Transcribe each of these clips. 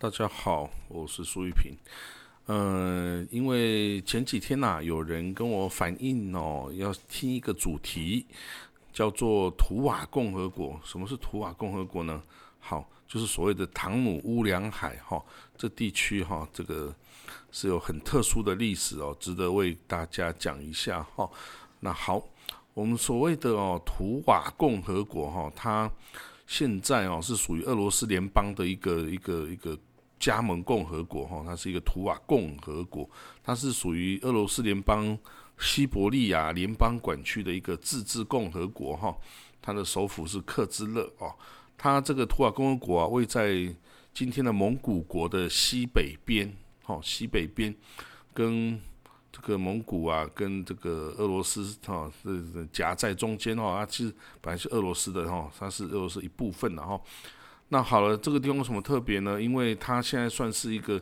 大家好，我是苏玉平。呃，因为前几天呐，有人跟我反映哦，要听一个主题，叫做图瓦共和国。什么是图瓦共和国呢？好，就是所谓的唐努乌梁海哈，这地区哈，这个是有很特殊的历史哦，值得为大家讲一下哈。那好，我们所谓的哦，图瓦共和国哈，它现在哦是属于俄罗斯联邦的一个一个一个加盟共和国哈，它是一个图瓦共和国，它是属于俄罗斯联邦西伯利亚联邦管区的一个自治共和国哈，它的首府是克孜勒哦，它这个图瓦共和国啊位在今天的蒙古国的西北边哈，西北边跟。这个蒙古啊，跟这个俄罗斯哈，这夹在中间哈，它其实本来是俄罗斯的哈，它是俄罗斯一部分的哈。那好了，这个地方有什么特别呢？因为它现在算是一个，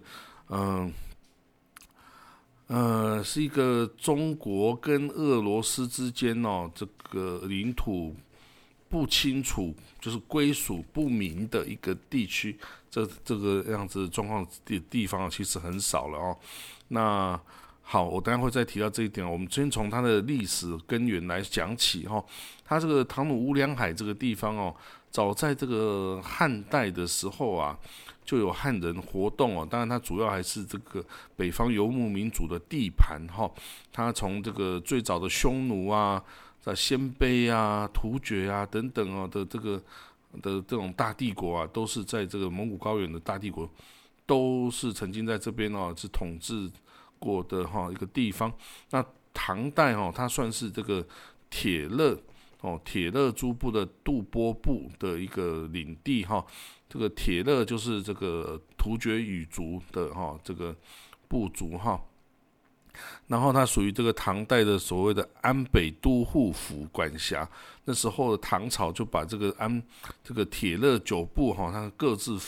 嗯，呃，是一个中国跟俄罗斯之间哦，这个领土不清楚，就是归属不明的一个地区。这这个样子状况地地方其实很少了哦。那好，我等下会再提到这一点。我们先从它的历史根源来讲起哈。它这个唐努乌梁海这个地方哦，早在这个汉代的时候啊，就有汉人活动哦。当然，它主要还是这个北方游牧民族的地盘哈。它从这个最早的匈奴啊、在鲜卑啊、突厥啊等等哦的这个的这种大帝国啊，都是在这个蒙古高原的大帝国，都是曾经在这边哦是统治。过的哈一个地方，那唐代哦，它算是这个铁勒哦，铁勒诸部的杜波部的一个领地哈。这个铁勒就是这个突厥语族的哈这个部族哈。然后它属于这个唐代的所谓的安北都护府管辖。那时候的唐朝就把这个安这个铁勒九部哈，它各自。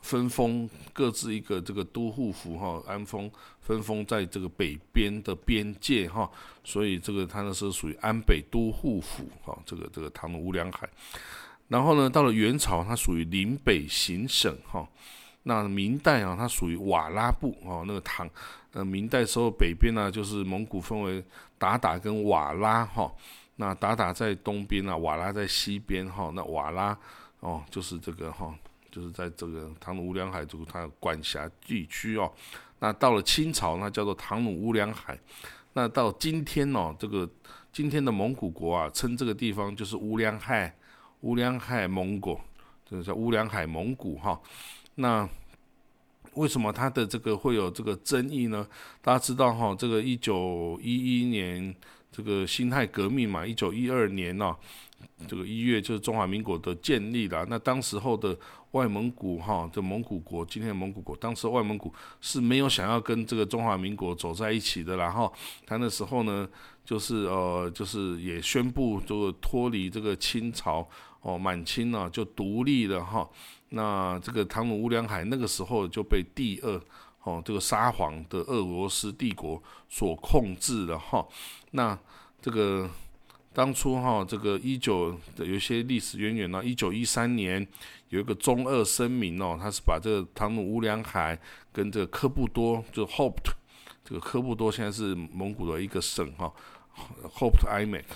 分封各自一个这个都护府哈，安封分封在这个北边的边界哈，所以这个它呢是属于安北都护府哈，这个这个唐努乌梁海。然后呢，到了元朝，它属于临北行省哈。那明代啊，它属于瓦拉部哦，那个唐呃明代时候北边呢就是蒙古分为鞑靼跟瓦拉哈。那鞑靼在东边啊，瓦拉在西边哈。那瓦拉哦就是这个哈。就是在这个唐努乌梁海族它管辖地区哦，那到了清朝，那叫做唐努乌梁海。那到今天哦，这个今天的蒙古国啊，称这个地方就是乌梁海，乌梁海蒙古，这个叫乌梁海蒙古哈。那为什么它的这个会有这个争议呢？大家知道哈，这个一九一一年这个辛亥革命嘛，一九一二年呢。这个一月就是中华民国的建立了。那当时候的外蒙古哈，这蒙古国，今天的蒙古国，当时外蒙古是没有想要跟这个中华民国走在一起的。然后他那时候呢，就是呃，就是也宣布这个脱离这个清朝哦，满清呢就独立了哈。那这个唐努乌梁海那个时候就被第二哦，这个沙皇的俄罗斯帝国所控制了哈。那这个。当初哈，这个一九的有些历史渊源呢。一九一三年有一个中二声明哦，他是把这个唐努乌梁海跟这个科布多，就 Hope，这个科布多现在是蒙古的一个省哈，Hope i m a c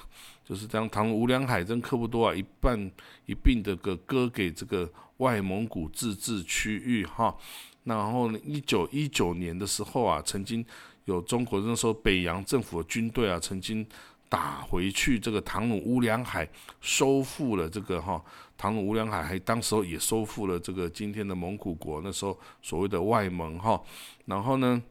就是将唐努乌梁海跟科布多啊一半一并的个割给这个外蒙古自治区域哈。然后呢，一九一九年的时候啊，曾经有中国那时候北洋政府的军队啊，曾经。打回去这个唐努乌梁海，收复了这个哈唐努乌梁海，还当时候也收复了这个今天的蒙古国，那时候所谓的外蒙哈。然后呢，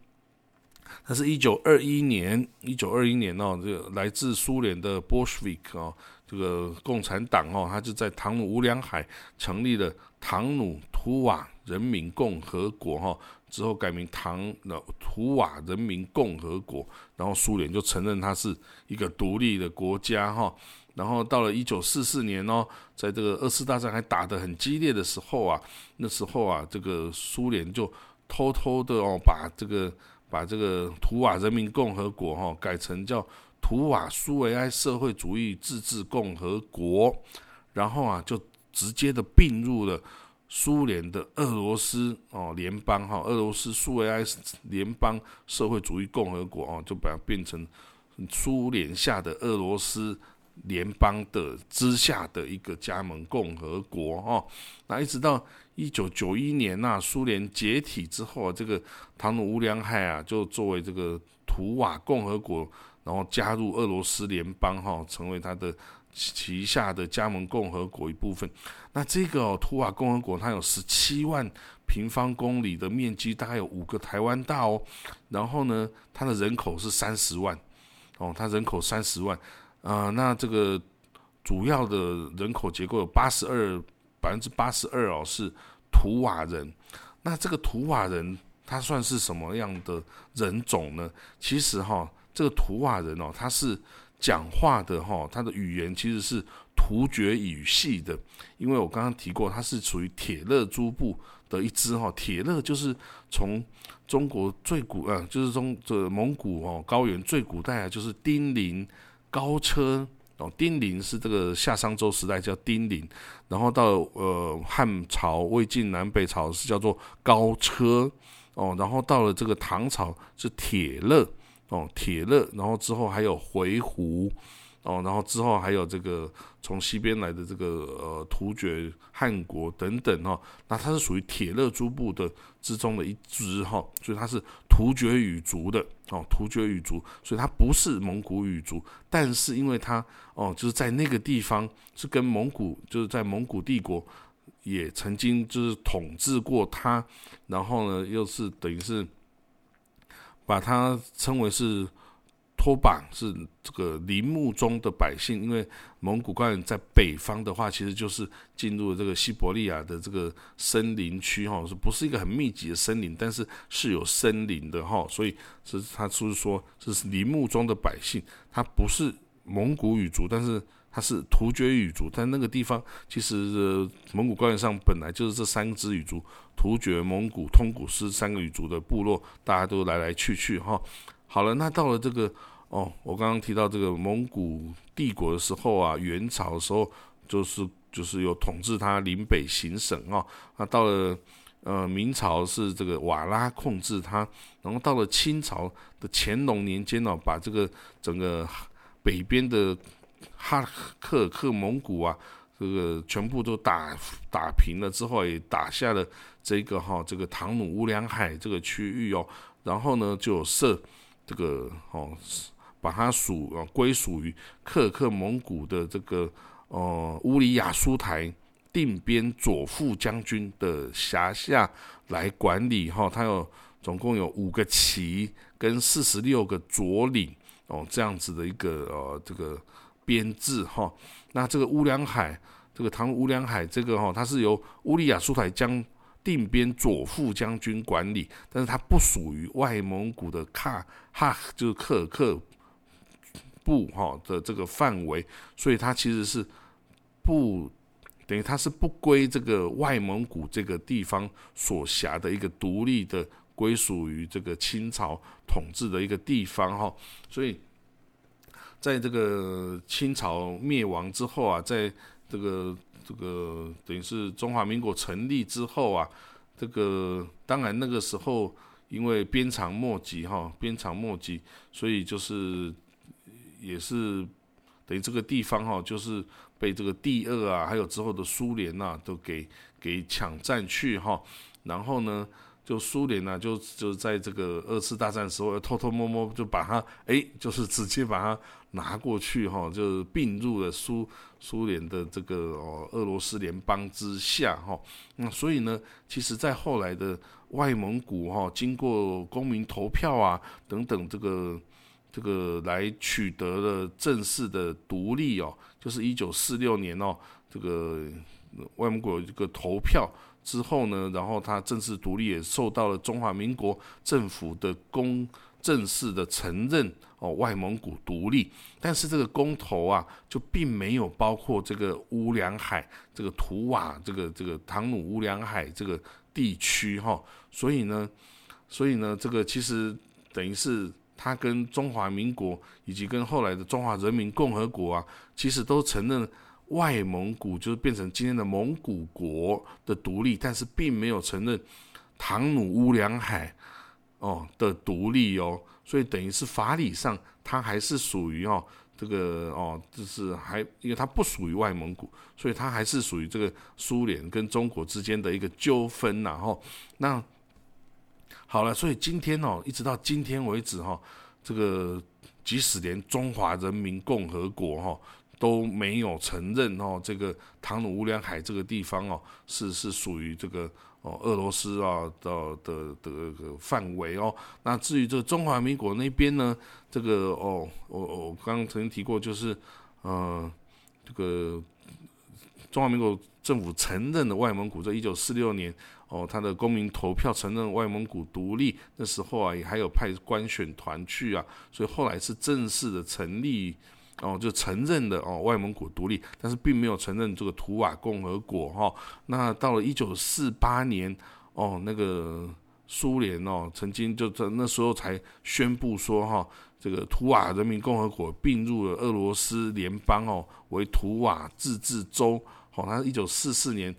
那是一九二一年，一九二一年哦，这个来自苏联的 Bolshevik 哦，这个共产党哦，他就在唐努乌梁海成立了唐努图瓦人民共和国哈。之后改名唐那图瓦人民共和国，然后苏联就承认它是一个独立的国家哈。然后到了一九四四年哦，在这个二次大战还打得很激烈的时候啊，那时候啊，这个苏联就偷偷的哦，把这个把这个图瓦人民共和国哈改成叫图瓦苏维埃社会主义自治共和国，然后啊就直接的并入了。苏联的俄罗斯哦联邦哈，俄罗斯苏维埃联邦社会主义共和国哦，就把它变成苏联下的俄罗斯联邦的之下的一个加盟共和国哦。那一直到一九九一年呐，苏联解体之后啊，这个唐努乌梁海啊，就作为这个图瓦共和国，然后加入俄罗斯联邦哈，成为它的。旗下的加盟共和国一部分，那这个图瓦共和国它有十七万平方公里的面积，大概有五个台湾大哦。然后呢，它的人口是三十万哦，它人口三十万啊。那这个主要的人口结构有八十二百分之八十二哦是图瓦人。那这个图瓦人他算是什么样的人种呢？其实哈，这个图瓦人哦，他是。讲话的哈，它的语言其实是突厥语系的，因为我刚刚提过，它是属于铁勒诸部的一支哈。铁勒就是从中国最古呃，就是从这蒙古哦高原最古代啊，就是丁零高车哦，丁零是这个夏商周时代叫丁零，然后到呃汉朝魏晋南北朝是叫做高车哦，然后到了这个唐朝是铁勒。哦，铁勒，然后之后还有回鹘，哦，然后之后还有这个从西边来的这个呃突厥汗国等等哈，那它是属于铁勒诸部的之中的一支哈，所以它是突厥语族的哦，突厥语族，所以它不是蒙古语族，但是因为它哦就是在那个地方是跟蒙古就是在蒙古帝国也曾经就是统治过它，然后呢又是等于是。把它称为是托榜，是这个林木中的百姓。因为蒙古高原在北方的话，其实就是进入这个西伯利亚的这个森林区哈，是不是一个很密集的森林？但是是有森林的哈，所以是他就是说这是林木中的百姓，他不是蒙古语族，但是他是突厥语族。但那个地方其实蒙古高原上本来就是这三支语族。突厥、蒙古、通古斯三个语族的部落，大家都来来去去哈。好了，那到了这个哦，我刚刚提到这个蒙古帝国的时候啊，元朝的时候就是就是有统治它临北行省啊。那到了呃明朝是这个瓦剌控制它，然后到了清朝的乾隆年间呢，把这个整个北边的哈克克蒙古啊。这个全部都打打平了之后，也打下了这个哈这个唐努乌梁海这个区域哦，然后呢就设这个哦，把它属呃归属于克克蒙古的这个呃乌里雅苏台定边左副将军的辖下来管理哈，它有总共有五个旗跟四十六个左领哦这样子的一个呃这个编制哈。那这个乌梁海，这个唐乌梁海，这个哈，它是由乌利亚苏台将定边左副将军管理，但是它不属于外蒙古的喀哈，就是克尔克部哈的这个范围，所以它其实是不等于它是不归这个外蒙古这个地方所辖的一个独立的归属于这个清朝统治的一个地方哈，所以。在这个清朝灭亡之后啊，在这个这个等于是中华民国成立之后啊，这个当然那个时候因为鞭长莫及哈，鞭长莫及，所以就是也是等于这个地方哈，就是被这个第二啊，还有之后的苏联呐，都给给抢占去哈，然后呢。就苏联呢，就就在这个二次大战时候，偷偷摸摸就把它，哎，就是直接把它拿过去哈，就并入了苏苏联的这个哦俄罗斯联邦之下哈。那所以呢，其实，在后来的外蒙古哈，经过公民投票啊等等，这个这个来取得了正式的独立哦，就是一九四六年哦，这个外蒙古这个投票。之后呢，然后他正式独立，也受到了中华民国政府的公正式的承认哦，外蒙古独立。但是这个公投啊，就并没有包括这个乌梁海、这个图瓦、这个这个唐努乌梁海这个地区哈。所以呢，所以呢，这个其实等于是他跟中华民国以及跟后来的中华人民共和国啊，其实都承认外蒙古就是变成今天的蒙古国的独立，但是并没有承认唐努乌梁海哦的独立哦，所以等于是法理上它还是属于哦这个哦就是还因为它不属于外蒙古，所以它还是属于这个苏联跟中国之间的一个纠纷然后那好了，所以今天哦一直到今天为止哈，这个即使连中华人民共和国哈。都没有承认哦，这个唐努乌梁海这个地方哦，是是属于这个哦俄罗斯啊的的的范围哦。那至于这个中华民国那边呢，这个哦，我我刚刚曾经提过，就是呃，这个中华民国政府承认的外蒙古，在一九四六年哦，他的公民投票承认外蒙古独立，那时候啊，也还有派官选团去啊，所以后来是正式的成立。哦，就承认的哦，外蒙古独立，但是并没有承认这个图瓦共和国哈。那到了一九四八年，哦，那个苏联哦，曾经就在那时候才宣布说哈，这个图瓦人民共和国并入了俄罗斯联邦哦，为图瓦自治州。好，他一九四四年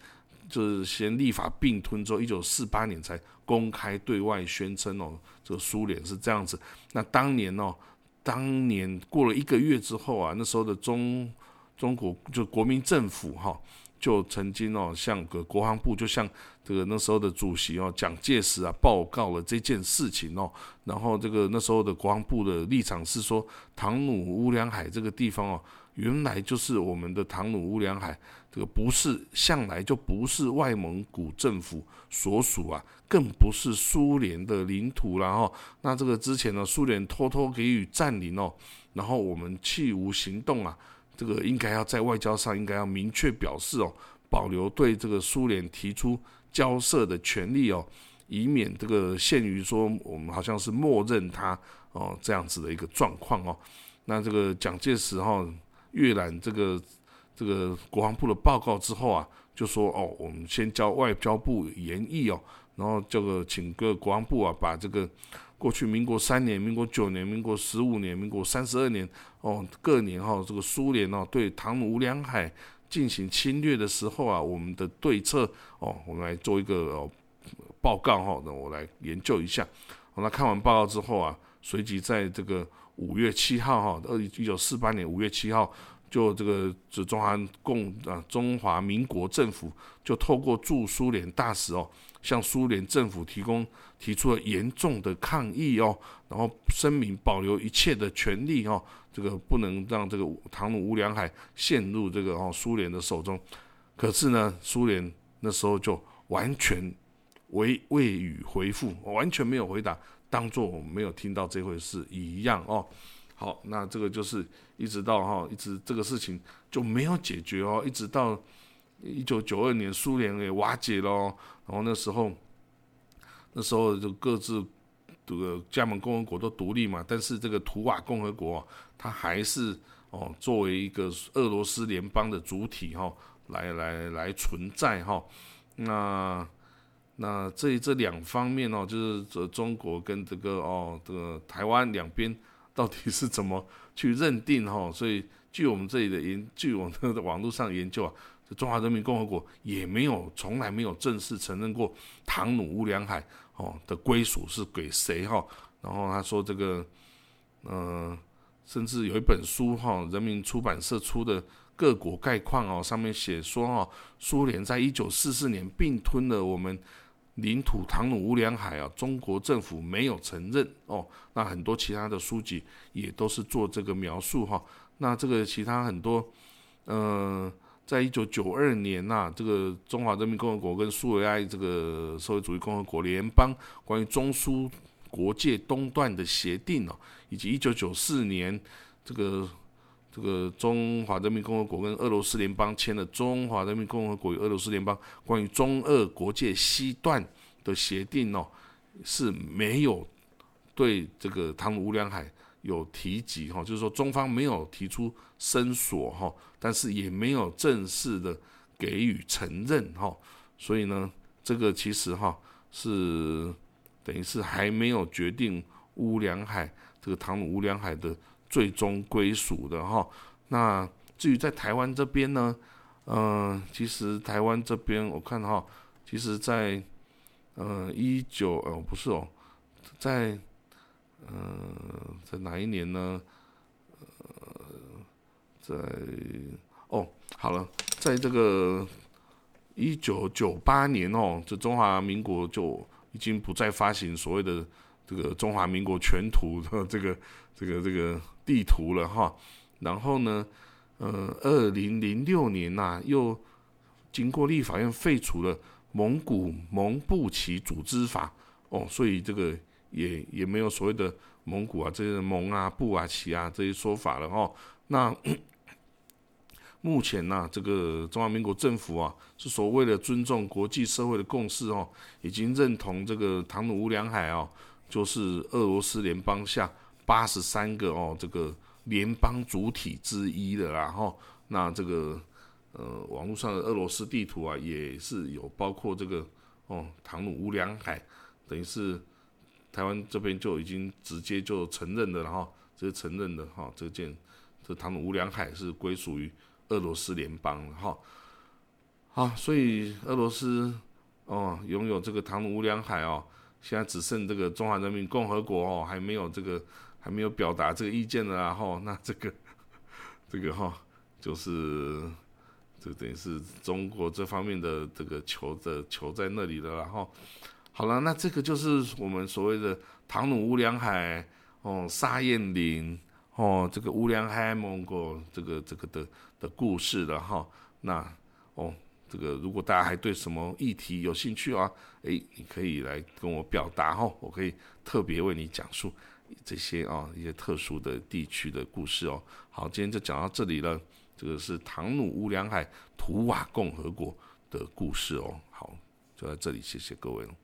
就是先立法并吞之后，一九四八年才公开对外宣称哦，这个苏联是这样子。那当年哦。当年过了一个月之后啊，那时候的中中国就国民政府哈，就曾经哦向个国防部，就向这个那时候的主席哦蒋介石啊报告了这件事情哦，然后这个那时候的国防部的立场是说，唐努乌梁海这个地方哦。原来就是我们的唐努乌梁海，这个不是向来就不是外蒙古政府所属啊，更不是苏联的领土然后，那这个之前呢，苏联偷偷给予占领哦，然后我们弃无行动啊，这个应该要在外交上应该要明确表示哦，保留对这个苏联提出交涉的权利哦，以免这个限于说我们好像是默认他哦这样子的一个状况哦。那这个蒋介石哈。阅览这个这个国防部的报告之后啊，就说哦，我们先交外交部研议哦，然后这个请个国防部啊，把这个过去民国三年、民国九年、民国十五年、民国三十二年哦各年哈，这个苏联哦对唐努乌梁海进行侵略的时候啊，我们的对策哦，我们来做一个哦报告哈，那我来研究一下。那看完报告之后啊，随即在这个。五月七号，哈，二一九四八年五月七号，就这个，就中华共啊，中华民国政府就透过驻苏联大使哦，向苏联政府提供提出了严重的抗议哦，然后声明保留一切的权利哦，这个不能让这个唐努乌梁海陷入这个哦苏联的手中。可是呢，苏联那时候就完全未未予回复，完全没有回答。当做我们没有听到这回事一样哦。好，那这个就是一直到哈，一直这个事情就没有解决哦，一直到一九九二年苏联给瓦解了，然后那时候那时候就各自这个加盟共和国都独立嘛，但是这个图瓦共和国它还是哦作为一个俄罗斯联邦的主体哈，来来来存在哈，那。那这这两方面哦，就是这中国跟这个哦，这个台湾两边到底是怎么去认定哈？所以据我们这里的研，据我们的网络上研究啊，中华人民共和国也没有从来没有正式承认过唐努乌梁海哦的归属是给谁哈？然后他说这个，嗯，甚至有一本书哈，人民出版社出的。各国概况哦，上面写说哦，苏联在一九四四年并吞了我们领土唐努乌梁海啊，中国政府没有承认哦。那很多其他的书籍也都是做这个描述哈。那这个其他很多，嗯，在一九九二年呐，这个中华人民共和国跟苏维埃这个社会主义共和国联邦关于中苏国界东段的协定哦，以及一九九四年这个。这个中华人民共和国跟俄罗斯联邦签了《中华人民共和国与俄罗斯联邦关于中俄国界西段的协定》哦，是没有对这个唐努乌梁海有提及哈，就是说中方没有提出申索哈，但是也没有正式的给予承认哈，所以呢，这个其实哈是等于是还没有决定乌梁海这个唐努乌梁海的。最终归属的哈，那至于在台湾这边呢，嗯，其实台湾这边我看哈，其实在呃一九哦不是哦，在呃在哪一年呢？呃，在哦好了，在这个一九九八年哦，这中华民国就已经不再发行所谓的这个中华民国全图的这个这个这个地图了哈。然后呢，呃，二零零六年呐，又经过立法院废除了蒙古蒙布旗组织法哦，所以这个也也没有所谓的蒙古啊这些蒙啊布啊旗啊这些说法了哈。那 目前呢，这个中华民国政府啊，是所谓的尊重国际社会的共识哦，已经认同这个唐努乌梁海哦，就是俄罗斯联邦下八十三个哦这个联邦主体之一的啦哈。那这个呃网络上的俄罗斯地图啊，也是有包括这个哦唐努乌梁海，等于是台湾这边就已经直接就承认的了哈，直接承认的哈，这件这唐努乌梁海是归属于。俄罗斯联邦哈，好，所以俄罗斯哦拥有这个唐努乌梁海哦，现在只剩这个中华人民共和国哦还没有这个还没有表达这个意见的然后 那这个 这个哈就是这等于是中国这方面的这个球的球在那里了然后好了，那这个就是我们所谓的唐努乌梁海哦沙燕林。哦，这个乌梁海蒙古这个这个的的故事了哈，那哦，这个如果大家还对什么议题有兴趣啊，诶，你可以来跟我表达哈，我可以特别为你讲述这些啊一些特殊的地区的故事哦。好，今天就讲到这里了，这个是唐努乌梁海图瓦共和国的故事哦。好，就在这里，谢谢各位了。